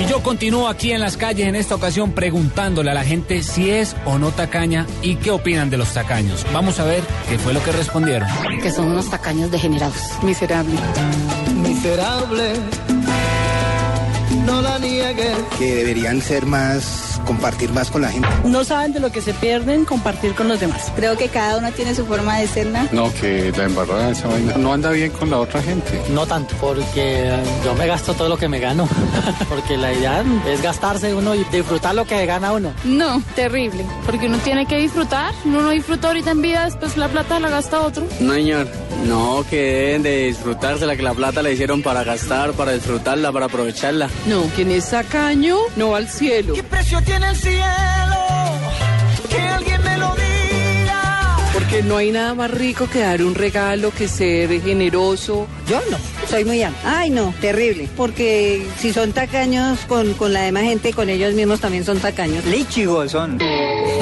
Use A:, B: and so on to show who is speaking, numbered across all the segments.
A: Y yo continúo aquí en las calles en esta ocasión preguntándole a la gente si es o no tacaña y qué opinan de los tacaños. Vamos a ver qué fue lo que respondieron.
B: Que son unos tacaños degenerados.
C: Miserable.
D: Miserable. No la niegues.
E: Que deberían ser más compartir más con la gente.
F: No saben de lo que se pierden compartir con los demás.
G: Creo que cada uno tiene su forma de ser, ¿no?
H: No, que la embarrada esa vaina no anda bien con la otra gente.
I: No tanto, porque yo me gasto todo lo que me gano. porque la idea es gastarse uno y disfrutar lo que gana uno.
J: No, terrible, porque uno tiene que disfrutar. Uno no disfruta ahorita en vida, después la plata la gasta otro.
K: No, señor. No, que deben de disfrutarse la que la plata la hicieron para gastar, para disfrutarla, para aprovecharla.
F: No, quien es sacaño no va al cielo.
D: ¿Qué precio tiene el cielo? Que alguien me lo diga.
F: Porque no hay nada más rico que dar un regalo, que ser generoso.
G: Yo no, soy muy am. Ay, no, terrible. Porque si son tacaños con, con la demás gente, con ellos mismos también son tacaños.
D: Líchigos son.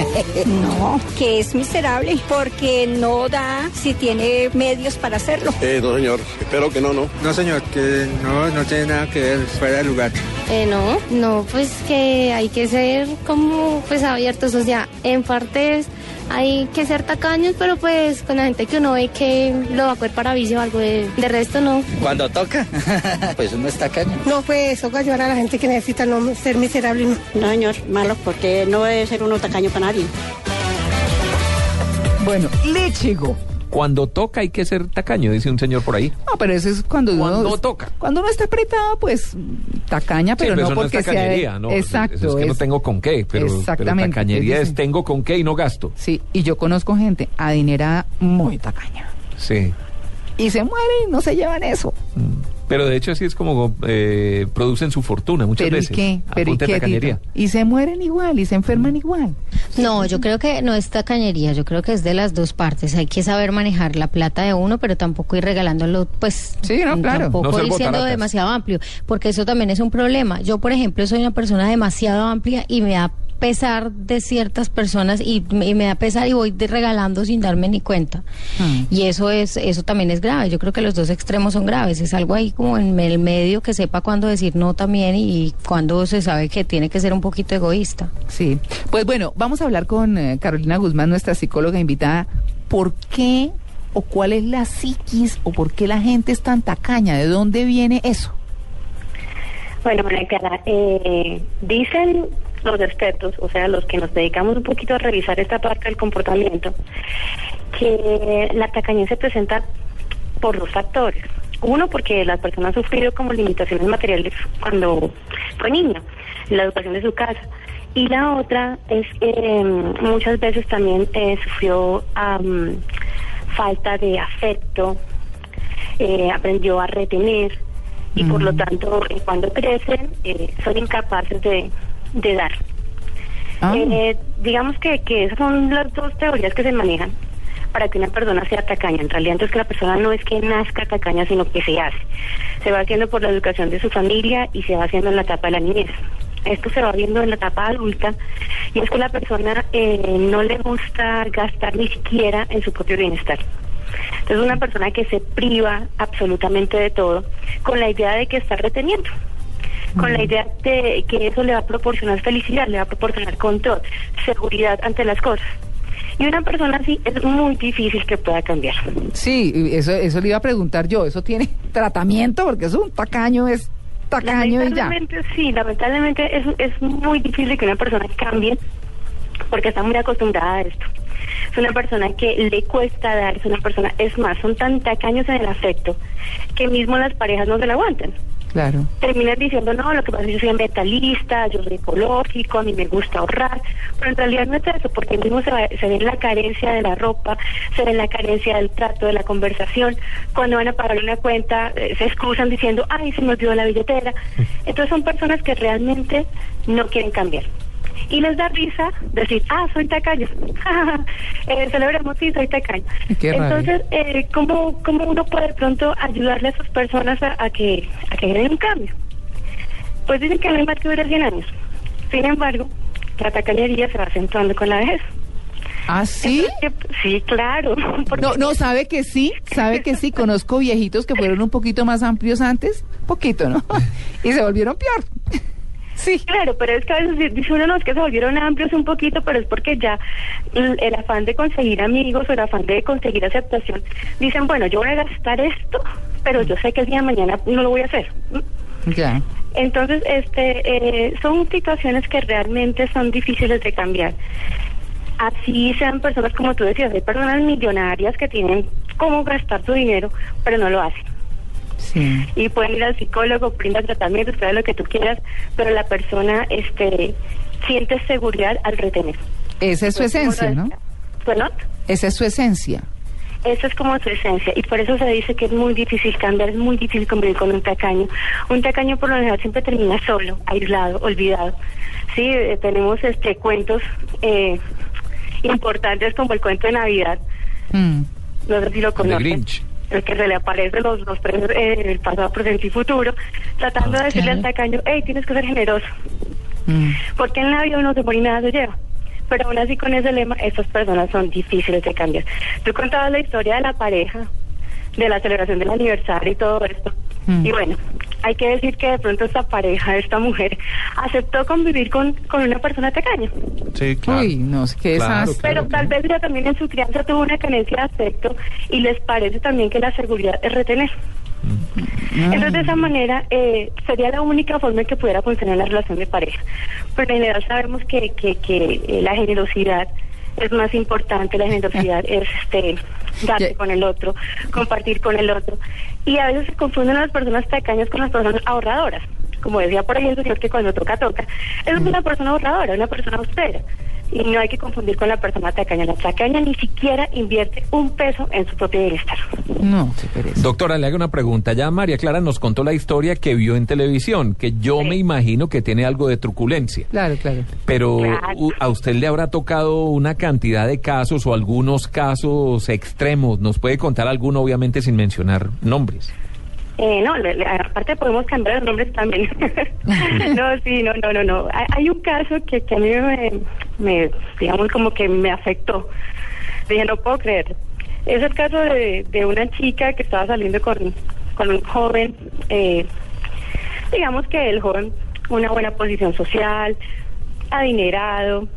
L: no, que es miserable porque no da si tiene medios para hacerlo.
H: Eh, no, señor. Espero que no, no.
E: No, señor, que no, no tiene nada que ver fuera de lugar.
L: Eh, no, no, pues que hay que ser como pues abiertos, o sea, en partes hay que ser tacaños, pero pues con la gente que uno ve que lo va a coger para vicio o algo, de, de resto no.
D: Cuando toca, pues uno es tacaño.
G: No, pues eso va a ayudar a la gente que necesita no ser miserable. No,
B: no señor, malo, porque no debe ser uno tacaño para nadie.
F: Bueno, lechigo.
M: Cuando toca hay que ser tacaño, dice un señor por ahí.
F: No, pero eso es cuando uno...
M: Cuando toca.
F: Cuando uno está apretado, pues tacaña, pero,
M: sí, pero
F: no
M: eso
F: porque
M: no es tacañería,
F: sea...
M: ¿no?
F: Exacto.
M: Eso es que no tengo con qué, pero,
F: Exactamente.
M: pero tacañería
F: es
M: tengo con qué y no gasto.
F: Sí, y yo conozco gente adinerada muy tacaña.
M: Sí.
F: Y se mueren y no se llevan eso.
M: Mm. Pero de hecho así es como eh, producen su fortuna muchas
F: ¿Pero
M: veces.
F: ¿y qué? ¿Pero y qué? Y se mueren igual, y se enferman igual.
B: No, yo creo que no es tacañería, yo creo que es de las dos partes. Hay que saber manejar la plata de uno, pero tampoco ir regalándolo, pues.
F: Sí, no, claro.
B: Tampoco
M: No
B: ir siendo demasiado amplio, porque eso también es un problema. Yo, por ejemplo, soy una persona demasiado amplia y me da pesar de ciertas personas y, me- y me da pesar y voy de regalando sin darme ni cuenta.
F: Hmm.
B: Y eso es eso también es grave. Yo creo que los dos extremos son graves. Es algo ahí como en el medio que sepa cuándo decir no también y cuándo se sabe que tiene que ser un poquito egoísta.
F: Sí. Pues bueno, vamos a hablar con eh, Carolina Guzmán, nuestra psicóloga invitada. ¿Por qué o cuál es la psiquis o por qué la gente es tan tacaña? ¿De dónde viene eso?
N: Bueno, María Clara, eh, dicen los expertos, o sea, los que nos dedicamos un poquito a revisar esta parte del comportamiento, que la tacañez se presenta por dos factores. Uno, porque la persona ha sufrido como limitaciones materiales cuando fue niño, en la educación de su casa. Y la otra es que eh, muchas veces también eh, sufrió am, falta de afecto, eh, aprendió a retener y por lo tanto eh, cuando crecen eh, son incapaces de, de dar.
F: Ah.
N: Eh, digamos que, que esas son las dos teorías que se manejan para que una persona sea tacaña. En realidad, entonces que la persona no es que nazca tacaña, sino que se hace. Se va haciendo por la educación de su familia y se va haciendo en la etapa de la niñez. Esto se va viendo en la etapa adulta y es que la persona eh, no le gusta gastar ni siquiera en su propio bienestar. Entonces una persona que se priva absolutamente de todo con la idea de que está reteniendo con la idea de que eso le va a proporcionar felicidad, le va a proporcionar control, seguridad ante las cosas. Y una persona así es muy difícil que pueda cambiar.
F: Sí, eso, eso le iba a preguntar yo. ¿Eso tiene tratamiento? Porque es un tacaño, es tacaño y ya.
N: Lamentablemente, sí, lamentablemente es, es muy difícil que una persona cambie porque está muy acostumbrada a esto. Es una persona que le cuesta dar, es una persona, es más, son tan tacaños en el afecto que mismo las parejas no se la aguantan.
F: Claro.
N: terminan diciendo, no, lo que pasa es que yo soy ambientalista, yo soy ecológico, a mí me gusta ahorrar, pero en realidad no es eso, porque mismo se, va- se ve en la carencia de la ropa, se ve en la carencia del trato, de la conversación, cuando van a pagar una cuenta, eh, se excusan diciendo, ay, se me olvidó la billetera. Entonces son personas que realmente no quieren cambiar. Y les da risa decir, ah, soy tacaño. eh, celebremos, sí, soy tacaño.
F: Rabia.
N: Entonces, eh, ¿cómo, ¿cómo uno puede de pronto ayudarle a esas personas a, a que a que generen un cambio? Pues dicen que no hay más que durar 100 años. Sin embargo, la tacañería se va acentuando con la vejez.
F: ¿Ah, sí?
N: Sí, claro.
F: No, no, sabe que sí, sabe que sí. Conozco viejitos que fueron un poquito más amplios antes, poquito, ¿no? Y se volvieron peor.
N: Sí. Claro, pero es que a veces di- dice uno, no, es que se volvieron amplios un poquito, pero es porque ya el, el afán de conseguir amigos o el afán de conseguir aceptación, dicen, bueno, yo voy a gastar esto, pero yo sé que el día de mañana no lo voy a hacer.
F: Ya.
N: Entonces, este, eh, son situaciones que realmente son difíciles de cambiar. Así sean personas, como tú decías, hay personas millonarias que tienen cómo gastar su dinero, pero no lo hacen.
F: Sí.
N: Y pueden ir al psicólogo, brinda tratamiento, espera lo que tú quieras, pero la persona este, siente seguridad al retener.
F: Esa es su
N: Pues,
F: esencia, ¿no?
N: Bueno,
F: Esa es su esencia.
N: esa es como su esencia y por eso se dice que es muy difícil cambiar, es muy difícil convivir con un tacaño. Un tacaño por lo general siempre termina solo, aislado, olvidado. Sí, eh, tenemos este cuentos eh, importantes como el cuento de Navidad,
F: Mm.
N: no sé si lo conocen. El que se le aparece los, los tres, eh, el pasado, presente y futuro, tratando de decirle al tacaño, hey, tienes que ser generoso,
F: Mm.
N: porque en la vida uno se muere y nada se lleva. Pero aún así con ese lema, estas personas son difíciles de cambiar. Tú contabas la historia de la pareja, de la celebración del aniversario y todo esto.
F: Mm.
N: Y bueno, hay que decir que de pronto esta pareja, esta mujer, aceptó convivir con, con una persona tacaña.
M: Sí, claro.
F: Uy, no sé qué
M: Claro.
N: Pero tal vez ella también en su crianza tuvo una carencia de afecto y les parece también que la seguridad es retener. Entonces, de esa manera, eh, sería la única forma en que pudiera funcionar la relación de pareja. Pero en general sabemos que, que, que eh, la generosidad es más importante, la generosidad es este darse con el otro, compartir con el otro. Y a veces se confunden las personas tacañas con las personas ahorradoras. Como decía por ahí el señor que cuando toca, toca. Es una persona ahorradora, una persona austera. Y no hay que confundir con la persona tacaña. La tacaña ni siquiera invierte un peso en su propio bienestar.
F: No.
M: Doctora, le hago una pregunta. Ya María Clara nos contó la historia que vio en televisión, que yo me imagino que tiene algo de truculencia.
F: Claro, claro.
M: Pero
N: Claro.
M: u- a usted le habrá tocado una cantidad de casos o algunos casos extremos. ¿Nos puede contar alguno, obviamente, sin mencionar nombres?
N: Eh, no, le- aparte podemos cambiar los nombres también. no, sí, no, no, no, no. Hay, hay un caso que, que a mí me, me, digamos, como que me afectó. Dije, no puedo creer. Es el caso de, de una chica que estaba saliendo con, con un joven, eh, digamos que el joven, una buena posición social, adinerado,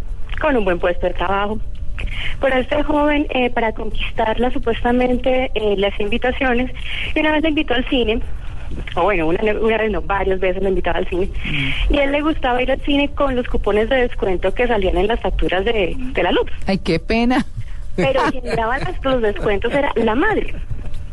N: con un buen puesto de trabajo. Pero este joven, eh, para conquistarla, supuestamente eh, hacía invitaciones y una vez le invitó al cine, o bueno, una, una vez no, varias veces le invitaba al cine, y a él le gustaba ir al cine con los cupones de descuento que salían en las facturas de, de la luz.
F: Ay, qué pena.
N: Pero quien daba las- los descuentos era la madre.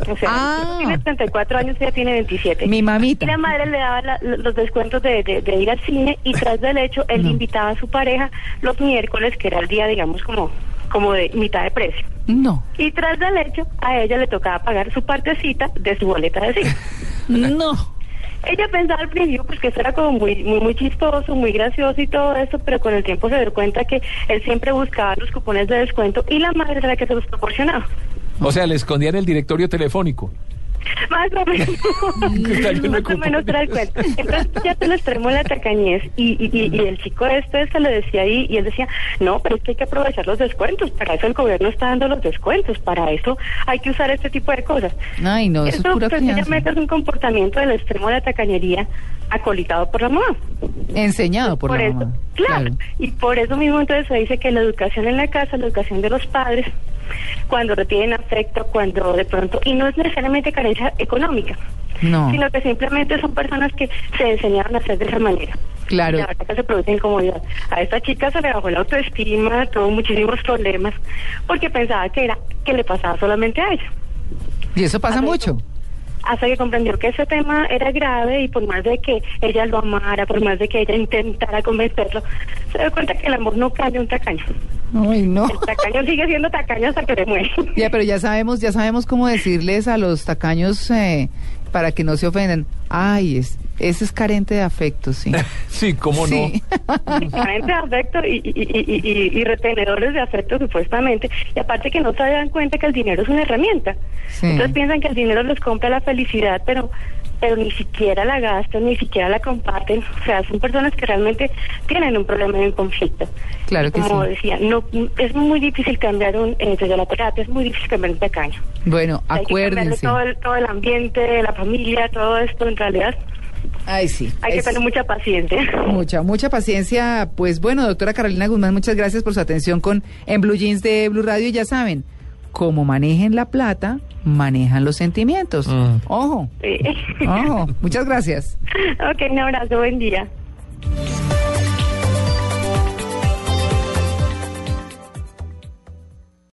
N: O sea,
F: Ah.
N: tiene 34 años, ella tiene 27.
F: Mi mamita.
N: Y la madre le daba la- los descuentos de, de- de ir al cine y tras del hecho, él invitaba a su pareja los miércoles, que era el día, digamos, como, como de mitad de precio.
F: No.
N: Y tras del hecho, a ella le tocaba pagar su partecita de su boleta de cine.
F: No.
N: Ella pensaba al principio pues que eso era como muy, muy, muy chistoso, muy gracioso y todo eso, pero con el tiempo se dio cuenta que él siempre buscaba los cupones de descuento y la madre era la que se los proporcionaba.
M: O sea, le escondían el directorio telefónico.
N: Más o menos. Más o menos era el cuento. Entonces ya te lo extremo de la tacañez y, y, y, y el chico este se le decía ahí y él decía, no, pero es que hay que aprovechar los descuentos, para eso el gobierno está dando los descuentos, para eso hay que usar este tipo de cosas.
F: Ay, no, eso es
N: Esto
F: pura
N: sencillamente es un comportamiento del extremo de la tacañería acolitado por la mamá.
F: Enseñado por, la
N: eso,
F: mamá.
N: claro. Y por eso mismo entonces se dice que la educación en la casa, la educación de los padres, cuando retienen afecto, cuando de pronto, y no es necesariamente carencia económica,
F: No.
N: sino que simplemente son personas que se enseñaron a hacer de esa manera.
F: Claro.
N: Y la verdad que se produce incomodidad. A esta chica se le bajó la autoestima, tuvo muchísimos problemas, porque pensaba que era que le pasaba solamente a ella.
F: Y eso pasa mucho.
N: Hasta que comprendió que ese tema era grave y por más de que ella lo amara, por más de que ella intentara convencerlo, se dio cuenta que el amor no cambia un tacaño.
F: Ay, no.
N: El tacaño sigue siendo tacaño hasta que se muere.
F: Ya, pero ya sabemos, ya sabemos cómo decirles a los tacaños eh, para que no se ofendan. Ay, es, ese es carente de afecto, sí.
M: sí, cómo
F: Sí.
N: Carente de afecto y, y, y, y- y retenedores de afecto supuestamente. Y aparte que no se dan cuenta que el dinero es una herramienta.
F: Sí.
N: Entonces piensan que el dinero les compra la felicidad, pero pero ni siquiera la gastan, ni siquiera la comparten. O sea, son personas que realmente tienen un problema y un conflicto.
F: Claro que
N: Como
F: sí.
N: decía, no es muy difícil cambiar un, eh, desde la terapia, es muy difícil cambiar un tacaño.
F: Bueno,
N: Hay que cambiarle
F: acuérdense.
N: todo el, todo el ambiente, la familia, todo esto en realidad.
F: Ay, sí.
N: Hay que tener mucha paciencia.
F: Mucha, mucha paciencia. Pues bueno, doctora Carolina Guzmán, muchas gracias por su atención con En Blue Jeans de Blue Radio. Y ya saben, como manejen la plata, manejan los sentimientos. Ojo,
N: Sí.
F: ojo. Muchas gracias.
N: ok, un abrazo, buen día.